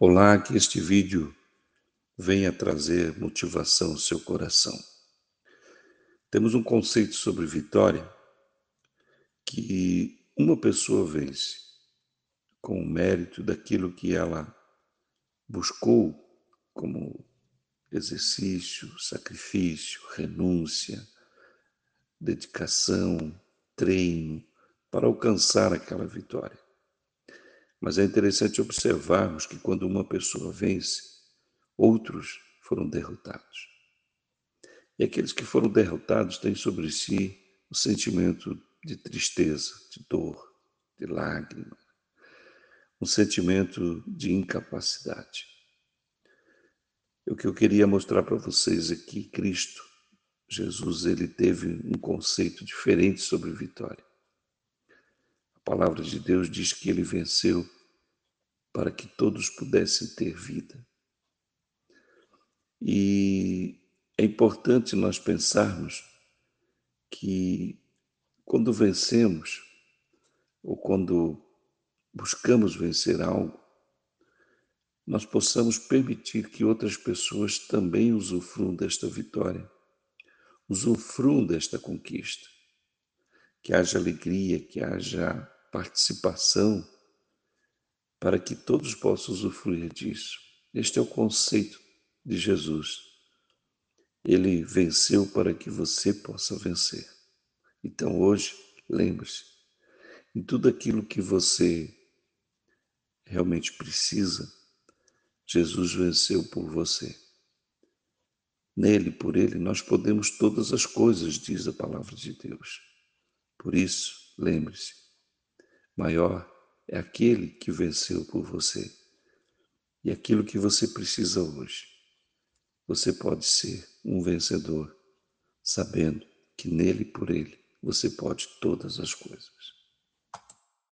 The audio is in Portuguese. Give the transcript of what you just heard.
Olá, que este vídeo venha trazer motivação ao seu coração. Temos um conceito sobre vitória que uma pessoa vence com o mérito daquilo que ela buscou como exercício, sacrifício, renúncia, dedicação, treino para alcançar aquela vitória. Mas é interessante observarmos que quando uma pessoa vence, outros foram derrotados. E aqueles que foram derrotados têm sobre si o sentimento de tristeza, de dor, de lágrima, um sentimento de incapacidade. O que eu queria mostrar para vocês é Cristo, Jesus, ele teve um conceito diferente sobre vitória. A palavra de Deus diz que ele venceu para que todos pudessem ter vida. E é importante nós pensarmos que quando vencemos, ou quando buscamos vencer algo, nós possamos permitir que outras pessoas também usufruam desta vitória, usufruam desta conquista, que haja alegria, que haja participação, para que todos possam usufruir disso. Este é o conceito de Jesus. Ele venceu para que você possa vencer. Então hoje, lembre-se, em tudo aquilo que você realmente precisa, Jesus venceu por você. Nele, por ele, nós podemos todas as coisas, diz a palavra de Deus. Por isso, lembre-se, Maior é aquele que venceu por você. E aquilo que você precisa hoje, você pode ser um vencedor, sabendo que nele e por ele você pode todas as coisas.